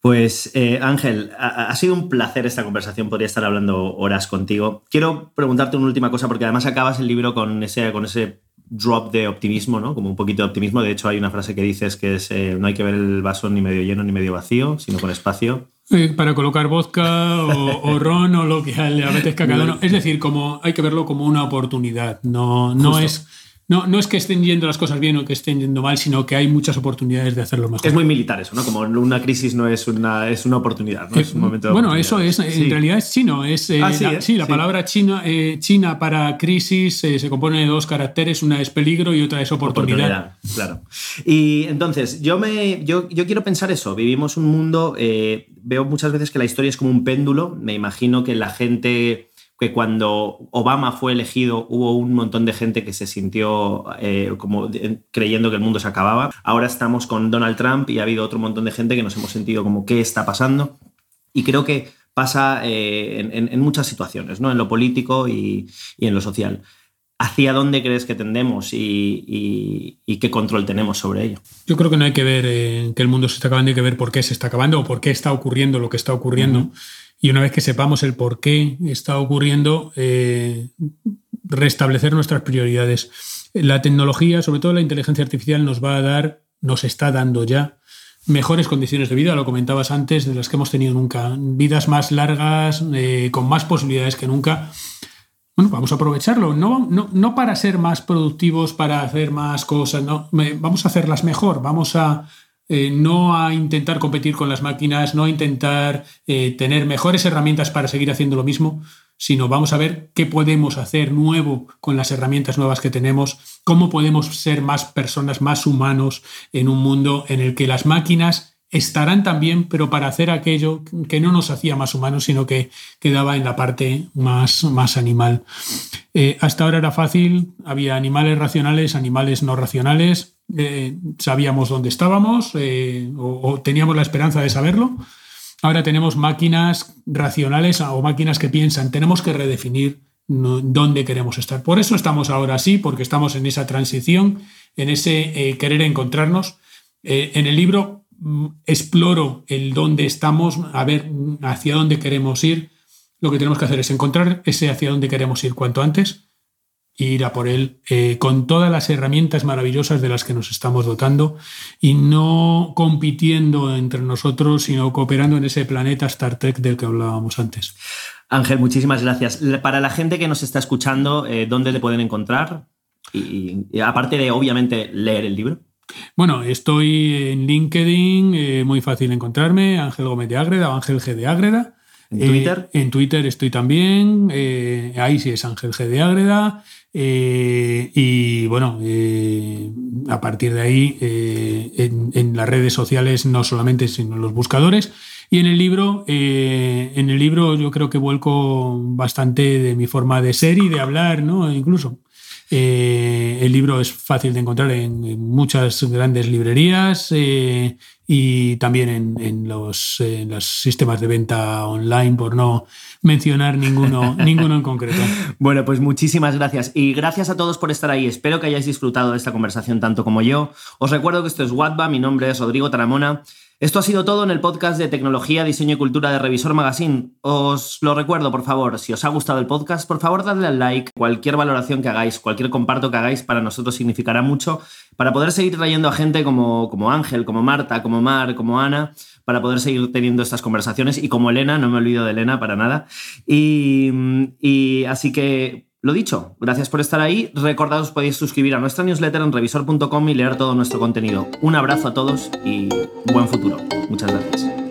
Pues eh, Ángel, ha, ha sido un placer esta conversación, podría estar hablando horas contigo. Quiero preguntarte una última cosa, porque además acabas el libro con ese, con ese drop de optimismo, ¿no? Como un poquito de optimismo. De hecho, hay una frase que dices que es eh, no hay que ver el vaso ni medio lleno ni medio vacío, sino con espacio.
Para colocar vodka o, o ron o lo que le apetezca a cada uno. Es decir, como hay que verlo como una oportunidad. No, no
Justo.
es. No, no es que estén yendo las cosas bien o que estén yendo mal, sino que hay muchas oportunidades de hacerlo mejor.
Es muy militar eso, ¿no? Como una crisis no es una, es una oportunidad, ¿no? Es un momento de
bueno, eso es, en realidad es chino. Es, eh,
Ah, sí,
la,
¿eh?
sí, la
Sí.
palabra china, eh, china para crisis eh, se compone de dos caracteres, una es peligro y otra es oportunidad.
claro. Y entonces, yo, me, yo, yo quiero pensar eso. Vivimos un mundo, eh, veo muchas veces que la historia es como un péndulo. Me imagino que la gente, que cuando Obama fue elegido, hubo un montón de gente que se sintió eh, como de- creyendo que el mundo se acababa. Ahora estamos con Donald Trump y ha habido otro montón de gente que nos hemos sentido como, ¿qué está pasando? Y creo que pasa eh, en, en- muchas situaciones, ¿no? En lo político y, y en lo social. ¿Hacia dónde crees que tendemos y, y- y qué control tenemos sobre ello?
Yo creo que no hay que ver eh, que el mundo se está acabando, hay que ver por qué se está acabando o por qué está ocurriendo lo que está ocurriendo. Y una vez que sepamos el por qué está ocurriendo, eh, restablecer nuestras prioridades. La tecnología, sobre todo la inteligencia artificial, nos va a dar, nos está dando ya mejores condiciones de vida, lo comentabas antes, de las que hemos tenido nunca. Vidas más largas, eh, con más posibilidades que nunca. Bueno, vamos a aprovecharlo, no, no, no para ser más productivos, para hacer más cosas, no, vamos a hacerlas mejor, vamos a eh, no a intentar competir con las máquinas, no a intentar eh, tener mejores herramientas para seguir haciendo lo mismo, sino vamos a ver qué podemos hacer nuevo con las herramientas nuevas que tenemos, cómo podemos ser más personas, más humanos en un mundo en el que las máquinas estarán también, pero para hacer aquello que no nos hacía más humanos, sino que quedaba en la parte más, más animal. Eh, hasta ahora era fácil, había animales racionales, animales no racionales, eh, sabíamos dónde estábamos eh, o, teníamos la esperanza de saberlo. Ahora tenemos máquinas racionales o máquinas que piensan, tenemos que redefinir dónde queremos estar. Por eso estamos ahora así, porque estamos en esa transición, en ese querer encontrarnos. En el libro exploro el dónde estamos, a ver mm, hacia dónde queremos ir. Lo que tenemos que hacer es encontrar ese hacia dónde queremos ir cuanto antes e ir a por él eh, con todas las herramientas maravillosas de las que nos estamos dotando y no compitiendo entre nosotros, sino cooperando en ese planeta Star Trek del que hablábamos antes.
Ángel, muchísimas gracias. Para la gente que nos está escuchando, eh, ¿dónde te pueden encontrar? Y aparte de, obviamente, leer el libro.
Bueno, estoy en LinkedIn, eh, muy fácil encontrarme, Ángel Gómez de Ágreda o Ángel G de Ágreda.
¿En
Eh,
Twitter?
en Twitter estoy también, eh, ahí sí es Ángel G de Ágreda. eh, y bueno, eh, a partir de ahí, eh, en, en las redes sociales, no solamente, sino en los buscadores. Y en el libro, eh, en el libro yo creo que vuelco bastante de mi forma de ser y de hablar, ¿no? Incluso. Eh, el libro es fácil de encontrar en, en muchas grandes librerías eh, y también en, en los, en los sistemas de venta online, por no mencionar ninguno, [laughs] ninguno en concreto.
Bueno, pues muchísimas gracias. Y gracias a todos por estar ahí. Espero que hayáis disfrutado de esta conversación tanto como yo. Os recuerdo que esto es Watba, mi nombre es Rodrigo Taramona. Esto ha sido todo en el podcast de tecnología, diseño y cultura de Revisor Magazine. Os lo recuerdo, por favor, si os ha gustado el podcast, por favor, dadle al like. Cualquier valoración que hagáis, cualquier comparto que hagáis, para nosotros significará mucho para poder seguir trayendo a gente como, como Ángel, como Marta, como Mar, como Ana, para poder seguir teniendo estas conversaciones y como Elena, no me olvido de Elena para nada. Y, y así que lo dicho, gracias por estar ahí. Recordad, os podéis suscribir a nuestra newsletter en revisor.com y leer todo nuestro contenido. Un abrazo a todos y buen futuro. Muchas gracias.